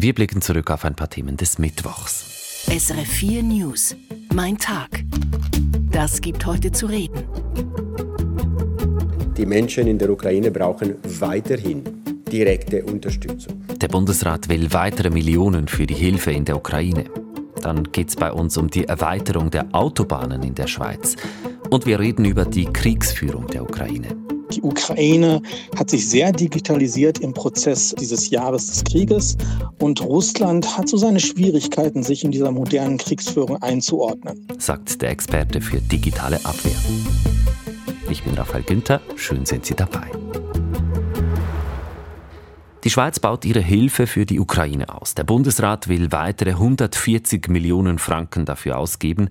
Wir blicken zurück auf ein paar Themen des Mittwochs. SRF 4 News. Mein Tag. Das gibt heute zu reden. Die Menschen in der Ukraine brauchen weiterhin direkte Unterstützung. Der Bundesrat will weitere Millionen für die Hilfe in der Ukraine. Dann geht es bei uns um die Erweiterung der Autobahnen in der Schweiz. Und wir reden über die Kriegsführung der Ukraine. Die Ukraine hat sich sehr digitalisiert im Prozess dieses Jahres des Krieges und Russland hat so seine Schwierigkeiten, sich in dieser modernen Kriegsführung einzuordnen, sagt der Experte für digitale Abwehr. Ich bin Raphael Günther, schön sind Sie dabei. Die Schweiz baut ihre Hilfe für die Ukraine aus. Der Bundesrat will weitere 140 Millionen Franken dafür ausgeben.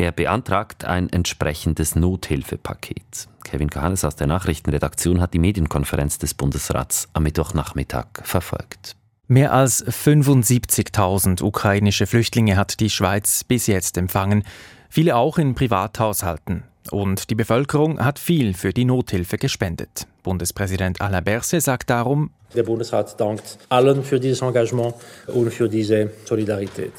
Er beantragt ein entsprechendes Nothilfepaket. Kevin Kahanes aus der Nachrichtenredaktion hat die Medienkonferenz des Bundesrats am Mittwochnachmittag verfolgt. Mehr als 75.000 ukrainische Flüchtlinge hat die Schweiz bis jetzt empfangen, viele auch in Privathaushalten. Und die Bevölkerung hat viel für die Nothilfe gespendet. Bundespräsident Alain Berset sagt darum, der Bundesrat dankt allen für dieses Engagement und für diese Solidarität.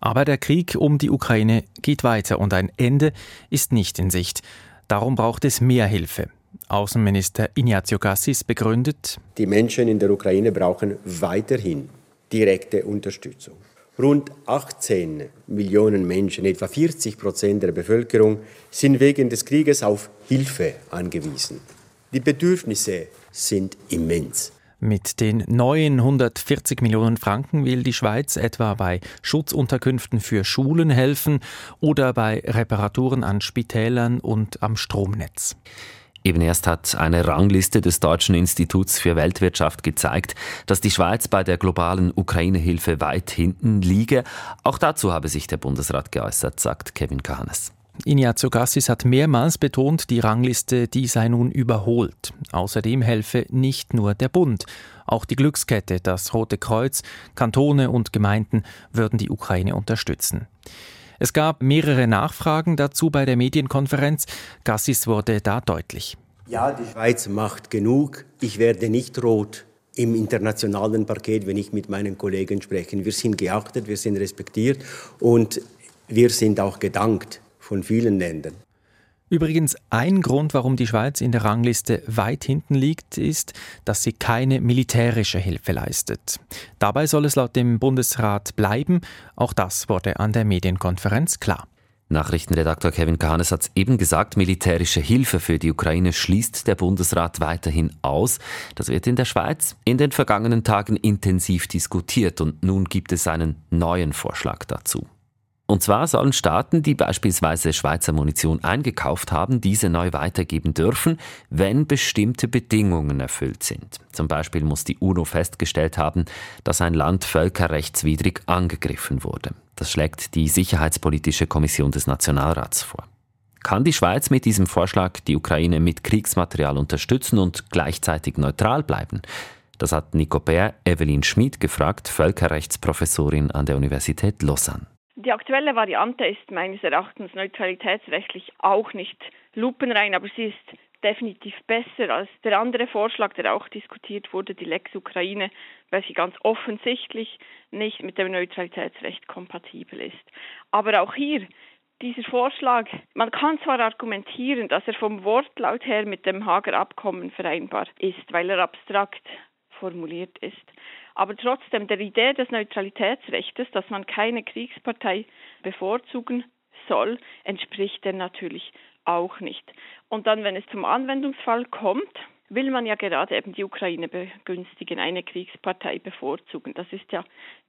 Aber der Krieg um die Ukraine geht weiter und ein Ende ist nicht in Sicht. Darum braucht es mehr Hilfe. Außenminister Ignazio Cassis begründet, die Menschen in der Ukraine brauchen weiterhin direkte Unterstützung. Rund 18 Millionen Menschen, etwa 40 Prozent der Bevölkerung, sind wegen des Krieges auf Hilfe angewiesen. Die Bedürfnisse sind immens. Mit den neuen 140 Millionen Franken will die Schweiz etwa bei Schutzunterkünften für Schulen helfen oder bei Reparaturen an Spitälern und am Stromnetz. Eben erst hat eine Rangliste des Deutschen Instituts für Weltwirtschaft gezeigt, dass die Schweiz bei der globalen Ukraine-Hilfe weit hinten liege. Auch dazu habe sich der Bundesrat geäußert, sagt Kevin Kahanes. Ignazio Gassis hat mehrmals betont, die Rangliste, die sei nun überholt. Außerdem helfe nicht nur der Bund. Auch die Glückskette, das Rote Kreuz, Kantone und Gemeinden würden die Ukraine unterstützen. Es gab mehrere Nachfragen dazu bei der Medienkonferenz. Gassis wurde da deutlich. Ja, die Schweiz macht genug. Ich werde nicht rot im internationalen Parkett, wenn ich mit meinen Kollegen spreche. Wir sind geachtet, wir sind respektiert und wir sind auch gedankt von vielen Ländern. Übrigens, ein Grund, warum die Schweiz in der Rangliste weit hinten liegt, ist, dass sie keine militärische Hilfe leistet. Dabei soll es laut dem Bundesrat bleiben. Auch das wurde an der Medienkonferenz klar. Nachrichtenredakteur Kevin Kahanes hat es eben gesagt, militärische Hilfe für die Ukraine schließt der Bundesrat weiterhin aus. Das wird in der Schweiz in den vergangenen Tagen intensiv diskutiert und nun gibt es einen neuen Vorschlag dazu. Und zwar sollen Staaten, die beispielsweise Schweizer Munition eingekauft haben, diese neu weitergeben dürfen, wenn bestimmte Bedingungen erfüllt sind. Zum Beispiel muss die UNO festgestellt haben, dass ein Land völkerrechtswidrig angegriffen wurde. Das schlägt die Sicherheitspolitische Kommission des Nationalrats vor. Kann die Schweiz mit diesem Vorschlag die Ukraine mit Kriegsmaterial unterstützen und gleichzeitig neutral bleiben? Das hat Nico Bär Evelyn Schmid gefragt, Völkerrechtsprofessorin an der Universität Lausanne. Die aktuelle Variante ist meines Erachtens neutralitätsrechtlich auch nicht lupenrein, aber sie ist definitiv besser als der andere Vorschlag, der auch diskutiert wurde, die Lex Ukraine, weil sie ganz offensichtlich nicht mit dem Neutralitätsrecht kompatibel ist. Aber auch hier dieser Vorschlag, man kann zwar argumentieren, dass er vom Wortlaut her mit dem Hager Abkommen vereinbar ist, weil er abstrakt formuliert ist. Aber trotzdem der Idee des Neutralitätsrechts, dass man keine Kriegspartei bevorzugen soll, entspricht er natürlich auch nicht. Und dann, wenn es zum Anwendungsfall kommt, will man ja gerade eben die Ukraine begünstigen, eine Kriegspartei bevorzugen. Das ist ja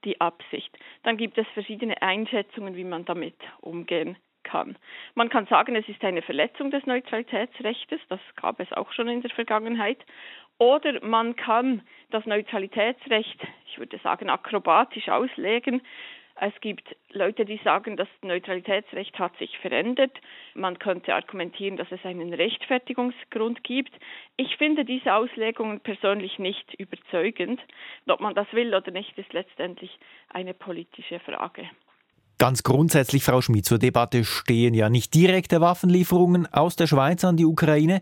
die Absicht. Dann gibt es verschiedene Einschätzungen, wie man damit umgehen kann. Man kann sagen, es ist eine Verletzung des Neutralitätsrechts, das gab es auch schon in der Vergangenheit. Oder man kann das Neutralitätsrecht, ich würde sagen, akrobatisch auslegen. Es gibt Leute, die sagen, das Neutralitätsrecht hat sich verändert. Man könnte argumentieren, dass es einen Rechtfertigungsgrund gibt. Ich finde diese Auslegungen persönlich nicht überzeugend. Ob man das will oder nicht, ist letztendlich eine politische Frage. Ganz grundsätzlich, Frau Schmid, zur Debatte stehen ja nicht direkte Waffenlieferungen aus der Schweiz an die Ukraine.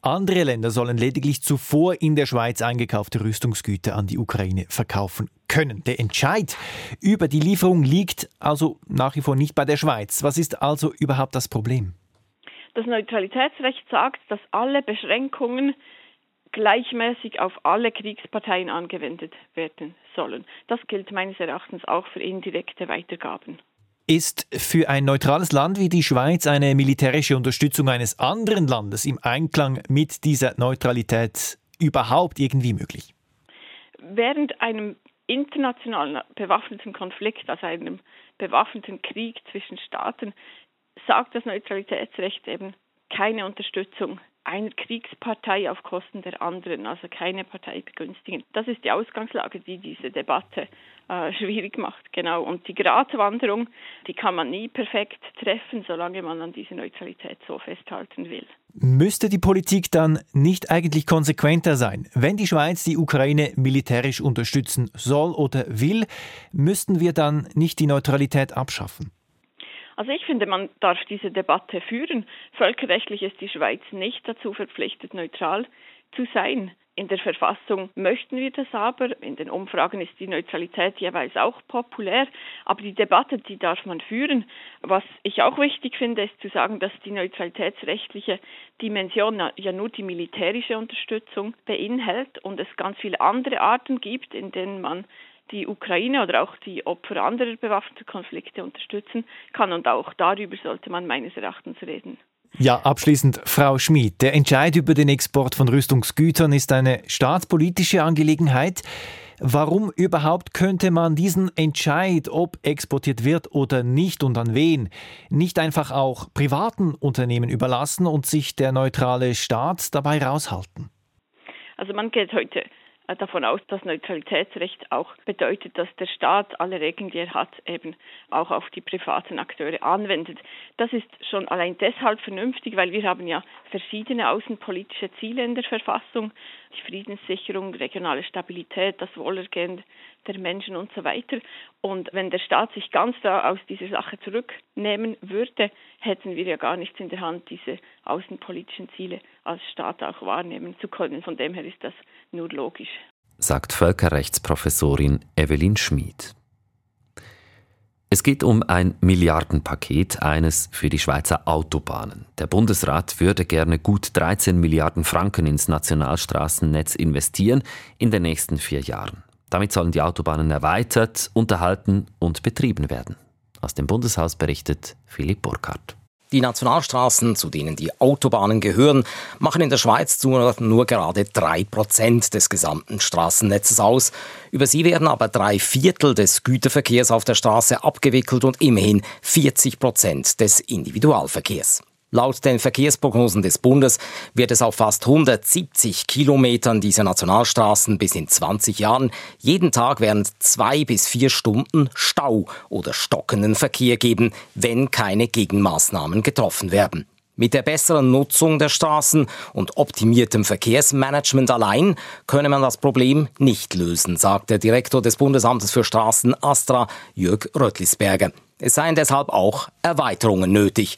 Andere Länder sollen lediglich zuvor in der Schweiz eingekaufte Rüstungsgüter an die Ukraine verkaufen können. Der Entscheid über die Lieferung liegt also nach wie vor nicht bei der Schweiz. Was ist also überhaupt das Problem? Das Neutralitätsrecht sagt, dass alle Beschränkungen gleichmäßig auf alle Kriegsparteien angewendet werden sollen. Das gilt meines Erachtens auch für indirekte Weitergaben. Ist für ein neutrales Land wie die Schweiz eine militärische Unterstützung eines anderen Landes im Einklang mit dieser Neutralität überhaupt irgendwie möglich? Während einem internationalen bewaffneten Konflikt, also einem bewaffneten Krieg zwischen Staaten, sagt das Neutralitätsrecht eben keine Unterstützung einer Kriegspartei auf Kosten der anderen, also keine Partei begünstigen. Das ist die Ausgangslage, die diese Debatte äh, schwierig macht. Genau. Und die Gratwanderung, die kann man nie perfekt treffen, solange man an dieser Neutralität so festhalten will. Müsste die Politik dann nicht eigentlich konsequenter sein? Wenn die Schweiz die Ukraine militärisch unterstützen soll oder will, müssten wir dann nicht die Neutralität abschaffen? Also ich finde, man darf diese Debatte führen. Völkerrechtlich ist die Schweiz nicht dazu verpflichtet, neutral zu sein. In der Verfassung möchten wir das aber. In den Umfragen ist die Neutralität jeweils auch populär. Aber die Debatte, die darf man führen. Was ich auch wichtig finde, ist zu sagen, dass die neutralitätsrechtliche Dimension ja nur die militärische Unterstützung beinhält und es ganz viele andere Arten gibt, in denen man die Ukraine oder auch die Opfer anderer bewaffneter Konflikte unterstützen kann. Und auch darüber sollte man meines Erachtens reden. Ja, abschließend, Frau Schmid, der Entscheid über den Export von Rüstungsgütern ist eine staatspolitische Angelegenheit. Warum überhaupt könnte man diesen Entscheid, ob exportiert wird oder nicht und an wen, nicht einfach auch privaten Unternehmen überlassen und sich der neutrale Staat dabei raushalten? Also man geht heute davon aus, dass Neutralitätsrecht auch bedeutet, dass der Staat alle Regeln, die er hat, eben auch auf die privaten Akteure anwendet. Das ist schon allein deshalb vernünftig, weil wir haben ja verschiedene außenpolitische Ziele in der Verfassung, die Friedenssicherung, regionale Stabilität, das Wohlergehen der Menschen und so weiter. Und wenn der Staat sich ganz da aus dieser Sache zurücknehmen würde, hätten wir ja gar nichts in der Hand, diese außenpolitischen Ziele als Staat auch wahrnehmen zu können. Von dem her ist das nur logisch. Sagt Völkerrechtsprofessorin Evelyn Schmid. Es geht um ein Milliardenpaket, eines für die Schweizer Autobahnen. Der Bundesrat würde gerne gut 13 Milliarden Franken ins Nationalstraßennetz investieren in den nächsten vier Jahren. Damit sollen die Autobahnen erweitert, unterhalten und betrieben werden. Aus dem Bundeshaus berichtet Philipp Burkhardt. Die Nationalstraßen, zu denen die Autobahnen gehören, machen in der Schweiz nur gerade drei Prozent des gesamten Straßennetzes aus. Über sie werden aber drei Viertel des Güterverkehrs auf der Straße abgewickelt und immerhin 40 Prozent des Individualverkehrs. Laut den Verkehrsprognosen des Bundes wird es auf fast 170 Kilometern dieser Nationalstraßen bis in 20 Jahren jeden Tag während zwei bis vier Stunden Stau oder stockenden Verkehr geben, wenn keine Gegenmaßnahmen getroffen werden. Mit der besseren Nutzung der Straßen und optimiertem Verkehrsmanagement allein könne man das Problem nicht lösen, sagt der Direktor des Bundesamtes für Straßen Astra, Jörg Röttlisberger. Es seien deshalb auch Erweiterungen nötig.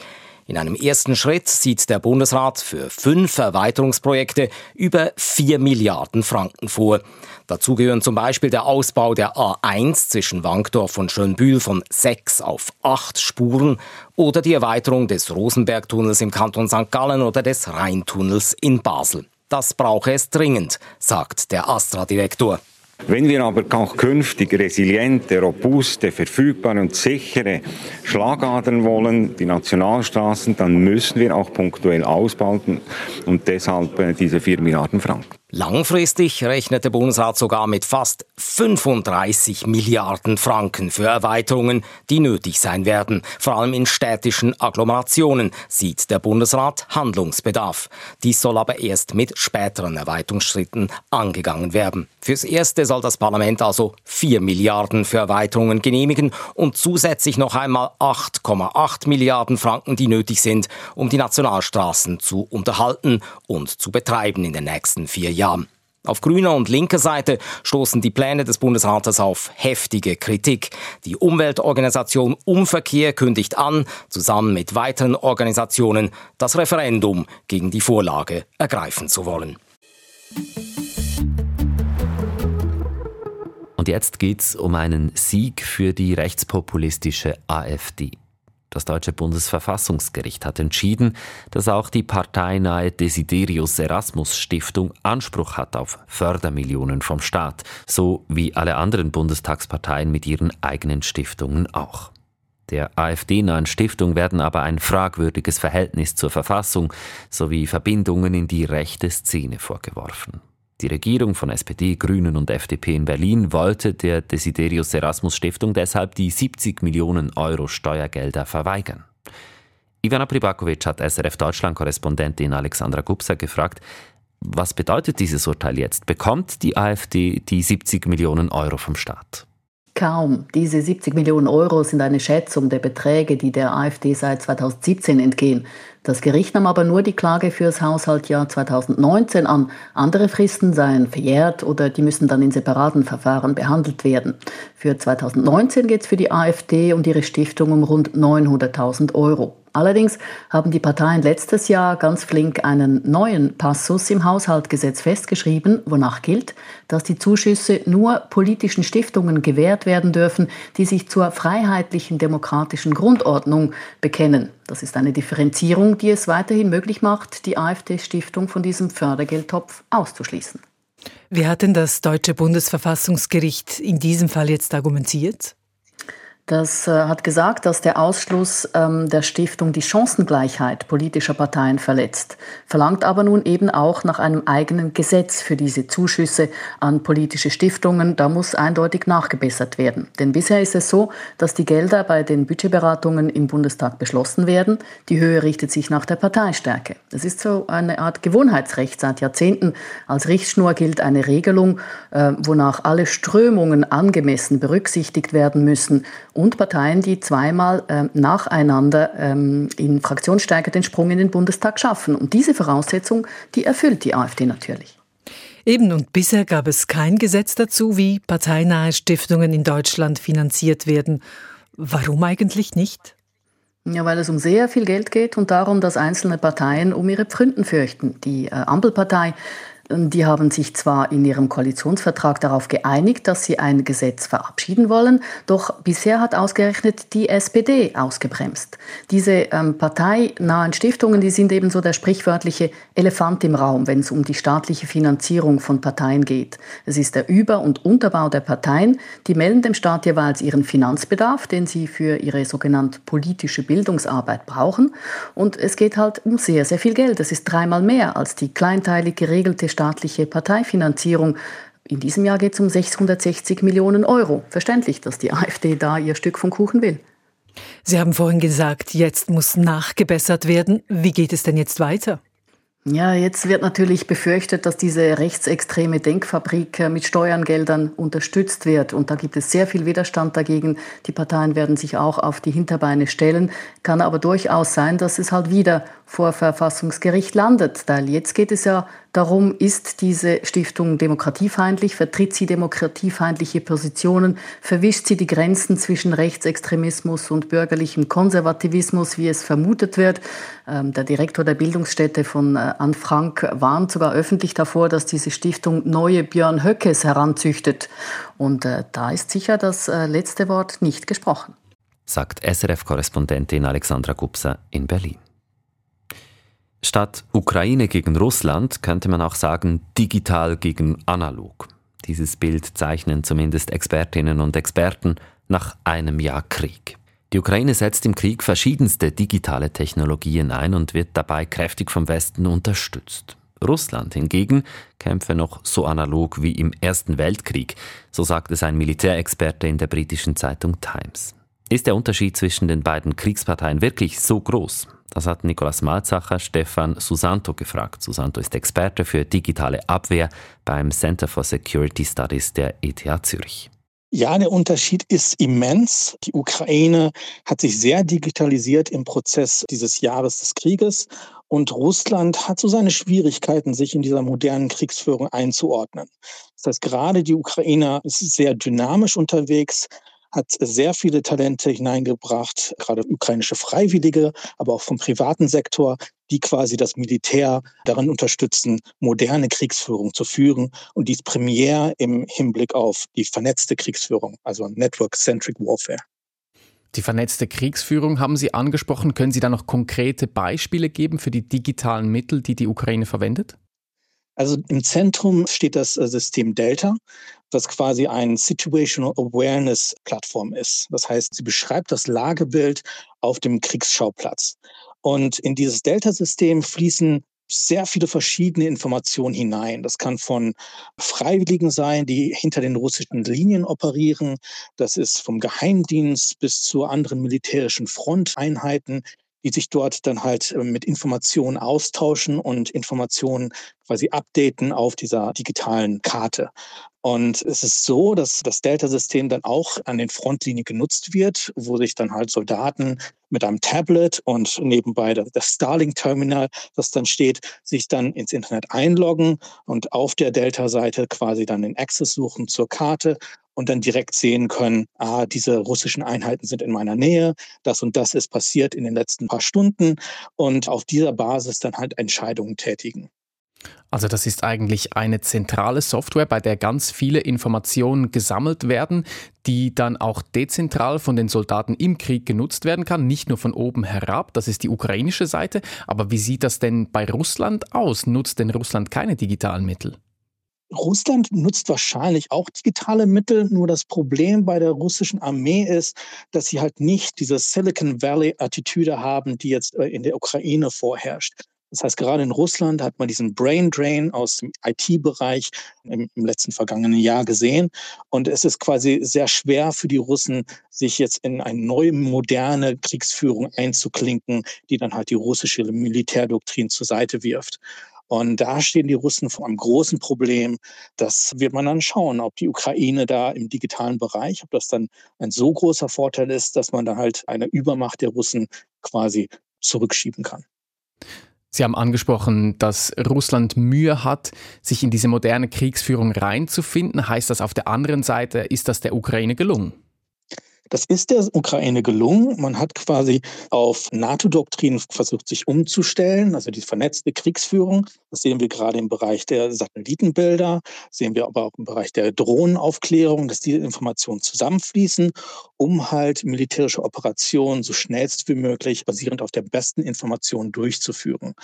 In einem ersten Schritt sieht der Bundesrat für fünf Erweiterungsprojekte über vier Milliarden Franken vor. Dazu gehören zum Beispiel der Ausbau der A1 zwischen Wankdorf und Schönbühl von sechs auf acht Spuren oder die Erweiterung des Rosenbergtunnels im Kanton St. Gallen oder des Rheintunnels in Basel. Das brauche es dringend, sagt der Astra-Direktor. Wenn wir aber auch künftig resiliente, robuste, verfügbare und sichere Schlagadern wollen, die Nationalstraßen, dann müssen wir auch punktuell ausbauen und deshalb äh, diese 4 Milliarden Franken. Langfristig rechnet der Bundesrat sogar mit fast 35 Milliarden Franken für Erweiterungen, die nötig sein werden. Vor allem in städtischen Agglomerationen sieht der Bundesrat Handlungsbedarf. Dies soll aber erst mit späteren Erweiterungsschritten angegangen werden. Fürs Erste soll das Parlament also 4 Milliarden für Erweiterungen genehmigen und zusätzlich noch einmal 8,8 Milliarden Franken, die nötig sind, um die Nationalstraßen zu unterhalten und zu betreiben in den nächsten vier Jahren. Auf grüner und linker Seite stoßen die Pläne des Bundesrates auf heftige Kritik. Die Umweltorganisation Umverkehr kündigt an, zusammen mit weiteren Organisationen das Referendum gegen die Vorlage ergreifen zu wollen. Und jetzt geht es um einen Sieg für die rechtspopulistische AfD. Das deutsche Bundesverfassungsgericht hat entschieden, dass auch die parteinahe Desiderius Erasmus Stiftung Anspruch hat auf Fördermillionen vom Staat, so wie alle anderen Bundestagsparteien mit ihren eigenen Stiftungen auch. Der AfD-nahen Stiftung werden aber ein fragwürdiges Verhältnis zur Verfassung sowie Verbindungen in die rechte Szene vorgeworfen. Die Regierung von SPD, Grünen und FDP in Berlin wollte der Desiderius Erasmus Stiftung deshalb die 70 Millionen Euro Steuergelder verweigern. Ivana Pribakovic hat SRF Deutschland-Korrespondentin Alexandra Gupsa gefragt, was bedeutet dieses Urteil jetzt? Bekommt die AfD die 70 Millionen Euro vom Staat? Kaum. Diese 70 Millionen Euro sind eine Schätzung der Beträge, die der AfD seit 2017 entgehen. Das Gericht nahm aber nur die Klage fürs Haushaltjahr 2019 an. Andere Fristen seien verjährt oder die müssen dann in separaten Verfahren behandelt werden. Für 2019 geht es für die AfD und ihre Stiftung um rund 900.000 Euro. Allerdings haben die Parteien letztes Jahr ganz flink einen neuen Passus im Haushaltsgesetz festgeschrieben, wonach gilt, dass die Zuschüsse nur politischen Stiftungen gewährt werden dürfen, die sich zur freiheitlichen demokratischen Grundordnung bekennen. Das ist eine Differenzierung, die es weiterhin möglich macht, die AfD-Stiftung von diesem Fördergeldtopf auszuschließen. Wie hat denn das deutsche Bundesverfassungsgericht in diesem Fall jetzt argumentiert? Das äh, hat gesagt, dass der Ausschluss ähm, der Stiftung die Chancengleichheit politischer Parteien verletzt, verlangt aber nun eben auch nach einem eigenen Gesetz für diese Zuschüsse an politische Stiftungen. Da muss eindeutig nachgebessert werden. Denn bisher ist es so, dass die Gelder bei den Budgetberatungen im Bundestag beschlossen werden. Die Höhe richtet sich nach der Parteistärke. Das ist so eine Art Gewohnheitsrecht seit Jahrzehnten. Als Richtschnur gilt eine Regelung, äh, wonach alle Strömungen angemessen berücksichtigt werden müssen und Parteien, die zweimal ähm, nacheinander ähm, in Fraktionsstärke den Sprung in den Bundestag schaffen. Und diese Voraussetzung, die erfüllt die AfD natürlich. Eben, und bisher gab es kein Gesetz dazu, wie parteinahe Stiftungen in Deutschland finanziert werden. Warum eigentlich nicht? Ja, weil es um sehr viel Geld geht und darum, dass einzelne Parteien um ihre Pfründen fürchten. Die äh, Ampelpartei die haben sich zwar in ihrem Koalitionsvertrag darauf geeinigt, dass sie ein Gesetz verabschieden wollen, doch bisher hat ausgerechnet die SPD ausgebremst. Diese ähm, parteinahen Stiftungen, die sind eben so der sprichwörtliche Elefant im Raum, wenn es um die staatliche Finanzierung von Parteien geht. Es ist der Über- und Unterbau der Parteien, die melden dem Staat jeweils ihren Finanzbedarf, den sie für ihre sogenannte politische Bildungsarbeit brauchen. Und es geht halt um sehr, sehr viel Geld. Es ist dreimal mehr als die kleinteilig geregelte staatliche Parteifinanzierung. In diesem Jahr geht es um 660 Millionen Euro. Verständlich, dass die AfD da ihr Stück vom Kuchen will. Sie haben vorhin gesagt, jetzt muss nachgebessert werden. Wie geht es denn jetzt weiter? Ja, jetzt wird natürlich befürchtet, dass diese rechtsextreme Denkfabrik äh, mit Steuergeldern unterstützt wird. Und da gibt es sehr viel Widerstand dagegen. Die Parteien werden sich auch auf die Hinterbeine stellen. Kann aber durchaus sein, dass es halt wieder vor Verfassungsgericht landet. Weil jetzt geht es ja darum, ist diese Stiftung demokratiefeindlich, vertritt sie demokratiefeindliche Positionen, verwischt sie die Grenzen zwischen Rechtsextremismus und bürgerlichem Konservativismus, wie es vermutet wird. Ähm, der Direktor der Bildungsstätte von äh, Anne Frank warnt sogar öffentlich davor, dass diese Stiftung neue Björn Höckes heranzüchtet. Und äh, da ist sicher das äh, letzte Wort nicht gesprochen. Sagt SRF-Korrespondentin Alexandra Gupsa in Berlin. Statt Ukraine gegen Russland könnte man auch sagen digital gegen analog. Dieses Bild zeichnen zumindest Expertinnen und Experten nach einem Jahr Krieg. Die Ukraine setzt im Krieg verschiedenste digitale Technologien ein und wird dabei kräftig vom Westen unterstützt. Russland hingegen kämpfe noch so analog wie im Ersten Weltkrieg, so sagt es ein Militärexperte in der britischen Zeitung Times. Ist der Unterschied zwischen den beiden Kriegsparteien wirklich so groß? Das hat Nikolaus Malzacher Stefan Susanto gefragt. Susanto ist Experte für digitale Abwehr beim Center for Security Studies der ETH Zürich. Ja, der Unterschied ist immens. Die Ukraine hat sich sehr digitalisiert im Prozess dieses Jahres des Krieges Und Russland hat so seine Schwierigkeiten, sich in dieser modernen Kriegsführung einzuordnen. Das heißt, gerade die Ukrainer ist sehr dynamisch unterwegs, hat sehr viele Talente hineingebracht, gerade ukrainische Freiwillige, aber auch vom privaten Sektor, die quasi das Militär darin unterstützen, moderne Kriegsführung zu führen und dies primär im Hinblick auf die vernetzte Kriegsführung, also Network-Centric Warfare. Die vernetzte Kriegsführung haben Sie angesprochen. Können Sie da noch konkrete Beispiele geben für die digitalen Mittel, die die Ukraine verwendet? Also im Zentrum steht das äh, System Delta, was quasi ein Situational Awareness Plattform ist. Das heißt, sie beschreibt das Lagebild auf dem Kriegsschauplatz. Und in dieses Delta-System fließen sehr viele verschiedene Informationen hinein. Das kann von Freiwilligen sein, die hinter den russischen Linien operieren. Das ist vom Geheimdienst bis zu anderen militärischen Fronteinheiten, die sich dort dann halt äh, mit Informationen austauschen und Informationen quasi updaten auf dieser digitalen Karte. Und es ist so, dass das Delta-System dann auch an den Frontlinien genutzt wird, wo sich dann halt Soldaten mit einem Tablet und nebenbei das Starlink-Terminal, das dann steht, sich dann ins Internet einloggen und auf der Delta-Seite quasi dann den Access suchen zur Karte und dann direkt sehen können, ah, diese russischen Einheiten sind in meiner Nähe, das und das ist passiert in den letzten paar Stunden und auf dieser Basis dann halt Entscheidungen tätigen. Also das ist eigentlich eine zentrale Software, bei der ganz viele Informationen gesammelt werden, die dann auch dezentral von den Soldaten im Krieg genutzt werden kann, nicht nur von oben herab, das ist die ukrainische Seite, aber wie sieht das denn bei Russland aus? Nutzt denn Russland keine digitalen Mittel? Russland nutzt wahrscheinlich auch digitale Mittel, nur das Problem bei der russischen Armee ist, dass sie halt nicht diese Silicon Valley-Attitüde haben, die jetzt äh, in der Ukraine vorherrscht. Das heißt, gerade in Russland hat man diesen Brain Drain aus dem IT-Bereich im, im, letzten vergangenen Jahr gesehen. Und es ist quasi sehr schwer für die Russen, sich jetzt in eine neue, moderne Kriegsführung einzuklinken, die dann halt die russische Militärdoktrin zur Seite wirft. Und da stehen die Russen vor einem großen Problem. Das wird man dann schauen, ob die Ukraine da im digitalen Bereich, ob das dann ein so großer Vorteil ist, dass man da halt eine Übermacht der Russen quasi zurückschieben kann. Sie haben angesprochen, dass Russland Mühe hat, sich in diese moderne Kriegsführung reinzufinden. Heißt das auf der anderen Seite, ist das der Ukraine gelungen? Das ist der Ukraine gelungen. Man hat quasi auf NATO-Doktrinen versucht, sich umzustellen, also die vernetzte Kriegsführung. Das sehen wir gerade im Bereich der Satellitenbilder, sehen wir aber auch im Bereich der Drohnenaufklärung, dass diese Informationen zusammenfließen, um halt militärische Operationen so schnellst wie möglich basierend auf der besten Information durchzuführen.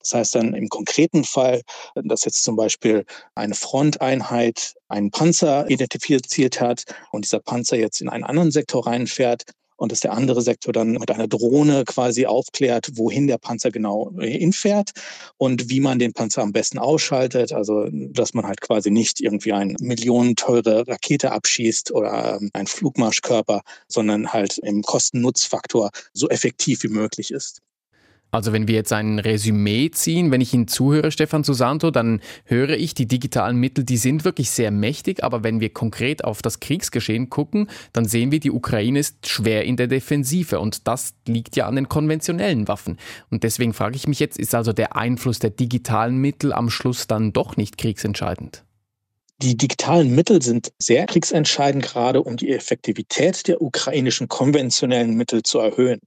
Das heißt dann im konkreten Fall, dass jetzt zum Beispiel eine Fronteinheit einen Panzer identifiziert hat und dieser Panzer jetzt in einen anderen Sektor reinfährt und dass der andere Sektor dann mit einer Drohne quasi aufklärt, wohin der Panzer genau hinfährt und wie man den Panzer am besten ausschaltet. Also, dass man halt quasi nicht irgendwie eine millionenteure Rakete abschießt oder ähm, einen Flugmarschkörper, sondern halt im Kosten-Nutz-Faktor so effektiv wie möglich ist. Also wenn wir jetzt ein Resümee ziehen, wenn ich Ihnen zuhöre, Stefan Susanto, dann höre ich, die digitalen Mittel, die sind wirklich sehr mächtig, aber wenn wir konkret auf das Kriegsgeschehen gucken, dann sehen wir, die Ukraine ist schwer in der Defensive und das liegt ja an den konventionellen Waffen. Und deswegen frage ich mich jetzt, ist also der Einfluss der digitalen Mittel am Schluss dann doch nicht kriegsentscheidend? Die digitalen Mittel sind sehr kriegsentscheidend, gerade um die Effektivität der ukrainischen konventionellen Mittel zu erhöhen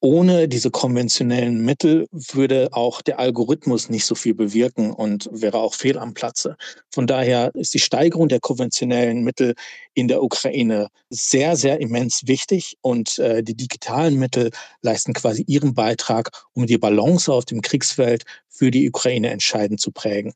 ohne diese konventionellen Mittel würde auch der Algorithmus nicht so viel bewirken und wäre auch fehl am Platze. Von daher ist die Steigerung der konventionellen Mittel in der Ukraine sehr, sehr immens wichtig und äh, die digitalen Mittel leisten quasi ihren Beitrag, um die Balance auf dem Kriegsfeld für die Ukraine entscheidend zu prägen.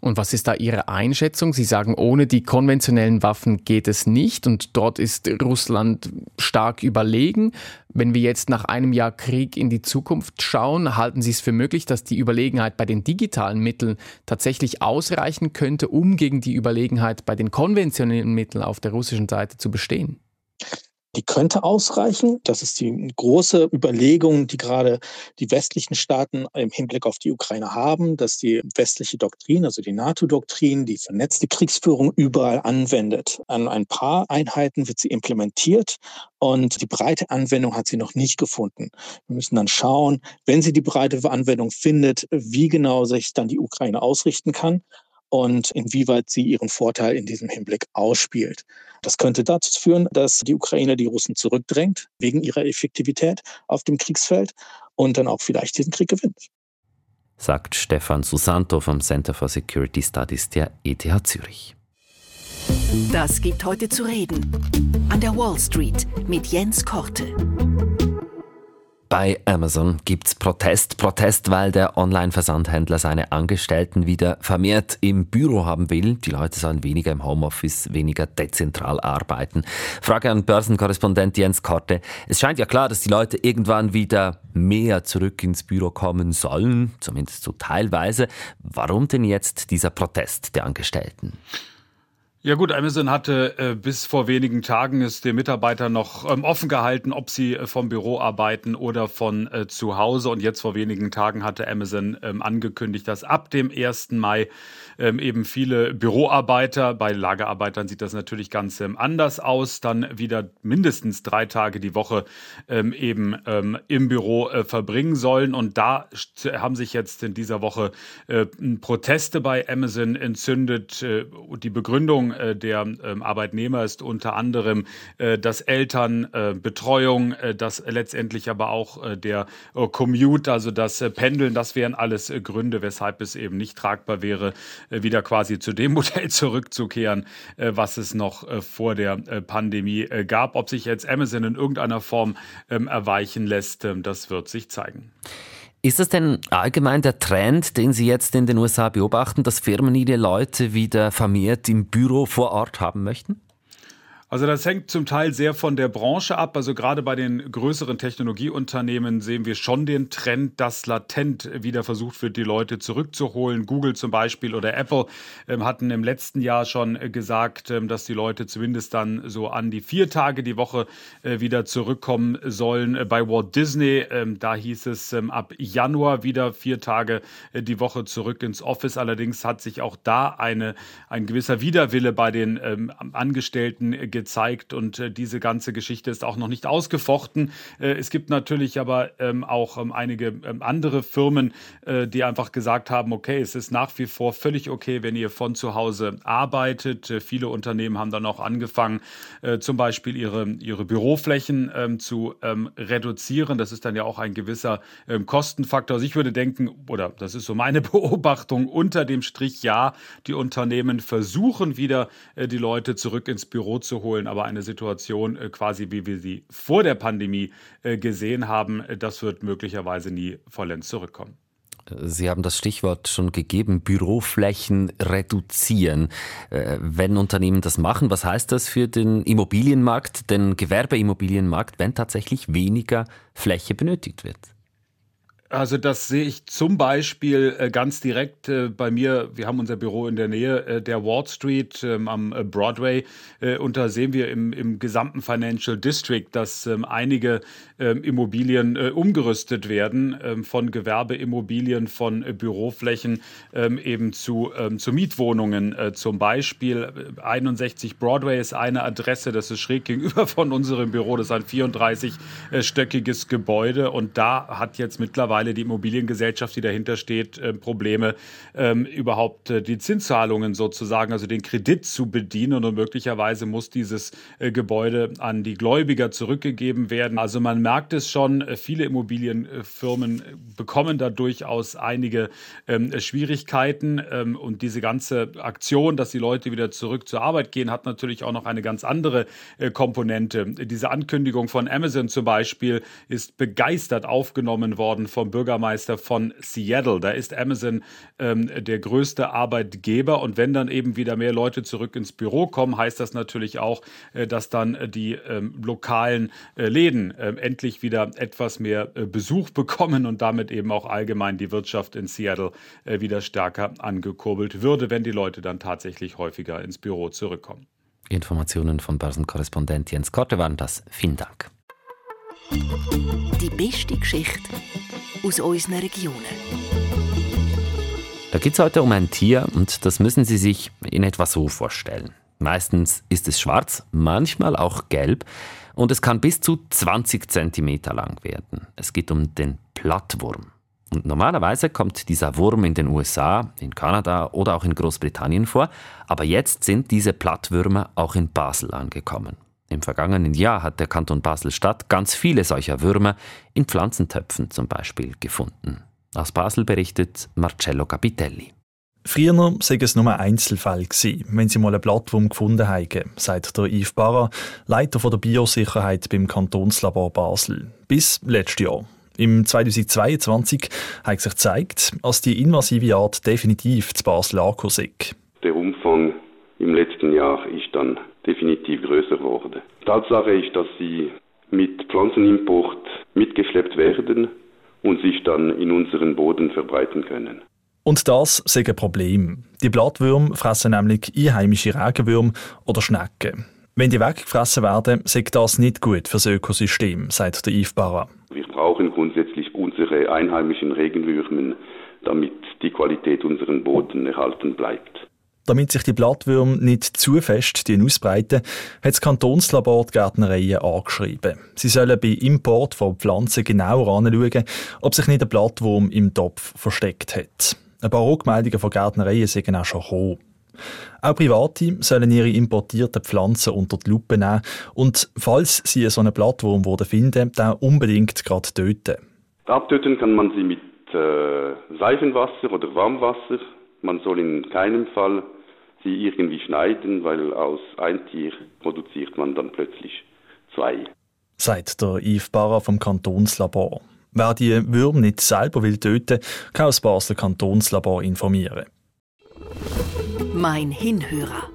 Und was ist da Ihre Einschätzung? Sie sagen, ohne die konventionellen Waffen geht es nicht und dort ist Russland stark überlegen. Wenn wir jetzt nach einem Jahr Krieg in die Zukunft schauen, halten Sie es für möglich, dass die Überlegenheit bei den digitalen Mitteln tatsächlich ausreichen könnte, um gegen die Überlegenheit bei den konventionellen Mitteln auf der russischen Seite zu bestehen? Die könnte ausreichen. Das ist die große Überlegung, die gerade die westlichen Staaten im Hinblick auf die Ukraine haben, dass die westliche Doktrin, also die NATO-Doktrin, die vernetzte Kriegsführung überall anwendet. An ein paar Einheiten wird sie implementiert und die breite Anwendung hat sie noch nicht gefunden. Wir müssen dann schauen, wenn sie die breite Anwendung findet, wie genau sich dann die Ukraine ausrichten kann und inwieweit sie ihren Vorteil in diesem Hinblick ausspielt. Das könnte dazu führen, dass die Ukraine die Russen zurückdrängt wegen ihrer Effektivität auf dem Kriegsfeld und dann auch vielleicht diesen Krieg gewinnt. Sagt Stefan Susanto vom Center for Security Studies der ETH Zürich. Das gibt heute zu reden. An der Wall Street mit Jens Korte. Bei Amazon gibt's Protest. Protest, weil der Online-Versandhändler seine Angestellten wieder vermehrt im Büro haben will. Die Leute sollen weniger im Homeoffice, weniger dezentral arbeiten. Frage an Börsenkorrespondent Jens Korte. Es scheint ja klar, dass die Leute irgendwann wieder mehr zurück ins Büro kommen sollen, zumindest so teilweise. Warum denn jetzt dieser Protest der Angestellten? Ja gut, Amazon hatte äh, bis vor wenigen Tagen es den Mitarbeitern noch ähm, offen gehalten, ob sie äh, vom Büro arbeiten oder von äh, zu Hause. Und jetzt vor wenigen Tagen hatte Amazon ähm, angekündigt, dass ab dem 1. Mai ähm, eben viele Büroarbeiter, bei Lagerarbeitern sieht das natürlich ganz ähm, anders aus, dann wieder mindestens drei Tage die Woche ähm, eben ähm, im Büro äh, verbringen sollen. Und da haben sich jetzt in dieser Woche äh, Proteste bei Amazon entzündet. Äh, die Begründung äh, der ähm, Arbeitnehmer ist unter anderem äh, das Elternbetreuung, äh, das letztendlich aber auch der Commute, also das Pendeln, das wären alles Gründe, weshalb es eben nicht tragbar wäre, wieder quasi zu dem Modell zurückzukehren, was es noch vor der Pandemie gab. Ob sich jetzt Amazon in irgendeiner Form ähm, erweichen lässt, ähm, das wird sich zeigen. Ist das denn allgemein der Trend, den Sie jetzt in den USA beobachten, dass Firmen ihre Leute wieder vermehrt im Büro vor Ort haben möchten? Also das hängt zum Teil sehr von der Branche ab. Also gerade bei den größeren Technologieunternehmen sehen wir schon den Trend, dass latent wieder versucht wird, die Leute zurückzuholen. Google zum Beispiel oder Apple ähm, hatten im letzten Jahr schon gesagt, ähm, dass die Leute zumindest dann so an die vier Tage die Woche äh, wieder zurückkommen sollen. Äh, bei Walt Disney, ähm, da hieß es ähm, ab Januar wieder vier Tage äh, die Woche zurück ins Office. Allerdings hat sich auch da eine, ein gewisser Widerwille bei den ähm, Angestellten gezeigt und äh, diese ganze Geschichte ist auch noch nicht ausgefochten. Äh, es gibt natürlich aber ähm, auch ähm, einige ähm, andere Firmen, äh, die einfach gesagt haben, okay, es ist nach wie vor völlig okay, wenn ihr von zu Hause arbeitet. Viele Unternehmen haben dann auch angefangen, zum Beispiel ihre, ihre Büroflächen zu reduzieren. Das ist dann ja auch ein gewisser Kostenfaktor. Also ich würde denken, oder das ist so meine Beobachtung, unter dem Strich ja, die Unternehmen versuchen wieder die Leute zurück ins Büro zu holen holen, aber eine Situation äh, quasi, wie wir sie vor der Pandemie äh, gesehen haben, äh, das wird möglicherweise nie vollends zurückkommen. Sie haben das Stichwort schon gegeben, Büroflächen reduzieren. Wenn Unternehmen das machen, was heißt das für den Immobilienmarkt, den Gewerbeimmobilienmarkt, wenn tatsächlich weniger Fläche benötigt wird? Also das sehe ich zum Beispiel äh, ganz direkt äh, bei mir. Wir haben unser Büro in der Nähe äh, der Wall Street ähm, am Broadway und da sehen wir im, im gesamten Financial District, dass ähm, einige ähm, Immobilien äh, umgerüstet werden ähm, von Gewerbeimmobilien, von Büroflächen ähm, eben zu, ähm, zu Mietwohnungen. zum Beispiel 61 Broadway ist eine Adresse, das ist schräg gegenüber von unserem Büro. Das ist ein 34-stöckiges Gebäude und da hat jetzt mittlerweile die Immobiliengesellschaft, die dahinter steht, äh, Probleme, ähm, überhaupt äh, die Zinszahlungen sozusagen, also den Kredit zu bedienen. Und möglicherweise muss dieses äh, Gebäude an die Gläubiger zurückgegeben werden. Also man merkt es schon, äh, viele Immobilienfirmen bekommen da durchaus einige ähm, Schwierigkeiten. Ähm, und diese ganze Aktion, dass die Leute wieder zurück zur Arbeit gehen, hat natürlich auch noch eine ganz andere äh, Komponente. Diese Ankündigung von Amazon zum Beispiel ist begeistert aufgenommen worden vom Bürgermeister von Seattle. Da ist Amazon ähm, der größte Arbeitgeber. Und wenn dann eben wieder mehr Leute zurück ins Büro kommen, heißt das natürlich auch, äh, dass dann die ähm, lokalen äh, Läden äh, endlich wieder etwas mehr äh, Besuch bekommen und damit eben auch allgemein die Wirtschaft in Seattle äh, wieder stärker angekurbelt würde, wenn die Leute dann tatsächlich häufiger ins Büro zurückkommen. Informationen von Börsenkorrespondent Jens Korte waren das. Vielen Dank. Die beste Geschichte aus unseren Regionen. Da geht es heute um ein Tier und das müssen Sie sich in etwa so vorstellen. Meistens ist es schwarz, manchmal auch gelb und es kann bis zu 20 cm lang werden. Es geht um den Plattwurm. Und normalerweise kommt dieser Wurm in den USA, in Kanada oder auch in Großbritannien vor, aber jetzt sind diese Plattwürmer auch in Basel angekommen. Im vergangenen Jahr hat der Kanton Basel-Stadt ganz viele solcher Würmer in Pflanzentöpfen zum Beispiel gefunden. Aus Basel berichtet Marcello Capitelli. Früher sei es nur ein Einzelfall gewesen, wenn sie mal eine Plattwurm gefunden haben, sagt der Yves Barra, Leiter der Biosicherheit beim Kantonslabor Basel. Bis letztes Jahr. Im 2022 hat sich gezeigt, dass die invasive Art definitiv zu Basel angekommen Der Umfang im letzten Jahr ist dann definitiv größer geworden. Tatsache ist, dass sie mit Pflanzenimport mitgeschleppt werden und sich dann in unseren Boden verbreiten können. Und das ist ein Problem. Die Blattwürmer fressen nämlich einheimische Regenwürmer oder Schnecken. Wenn die weggefressen werden, ist das nicht gut für das Ökosystem, sagt der Yves Barra. Wir brauchen grundsätzlich unsere einheimischen Regenwürmer, damit die Qualität unseres Boden erhalten bleibt. Damit sich die Blattwürmer nicht zu fest ausbreiten, hat das Kantonslabor die Gärtnereien angeschrieben. Sie sollen bei Import von Pflanzen genauer anschauen, ob sich nicht ein Blattwurm im Topf versteckt hat. Ein paar Rückmeldungen von Gärtnereien sind auch schon gekommen. Auch Private sollen ihre importierten Pflanzen unter die Lupe nehmen und falls sie so einen Blattwurm finden, dann unbedingt gerade töten. Abtöten kann man sie mit äh, Seifenwasser oder Warmwasser. Man soll in keinem Fall sie irgendwie schneiden, weil aus ein Tier produziert man dann plötzlich zwei. Sagt der Yves Barra vom Kantonslabor. Wer die Würmer nicht selber will töten, kann das Basler Kantonslabor informieren. Mein Hinhörer.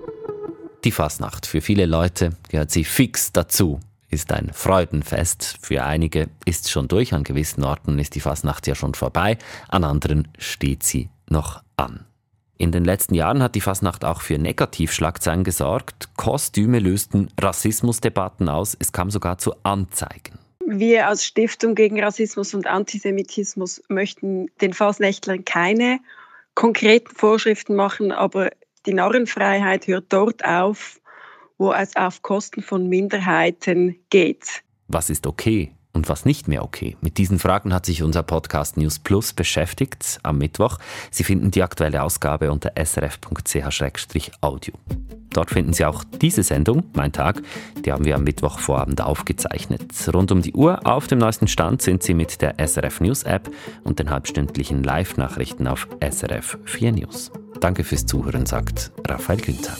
Die Fasnacht. Für viele Leute gehört sie fix dazu. Ist ein Freudenfest. Für einige ist es schon durch. An gewissen Orten ist die Fasnacht ja schon vorbei. An anderen steht sie noch an. In den letzten Jahren hat die Fasnacht auch für Negativschlagzeilen gesorgt. Kostüme lösten Rassismusdebatten aus. Es kam sogar zu Anzeigen. Wir als Stiftung gegen Rassismus und Antisemitismus möchten den Fasnächtlern keine konkreten Vorschriften machen, aber die Narrenfreiheit hört dort auf, wo es auf Kosten von Minderheiten geht. Was ist okay? Und was nicht mehr okay? Mit diesen Fragen hat sich unser Podcast News Plus beschäftigt am Mittwoch. Sie finden die aktuelle Ausgabe unter srf.ch-audio. Dort finden Sie auch diese Sendung, Mein Tag, die haben wir am Mittwochvorabend aufgezeichnet. Rund um die Uhr auf dem neuesten Stand sind Sie mit der SRF News App und den halbstündlichen Live-Nachrichten auf SRF 4 News. Danke fürs Zuhören, sagt Raphael Günther.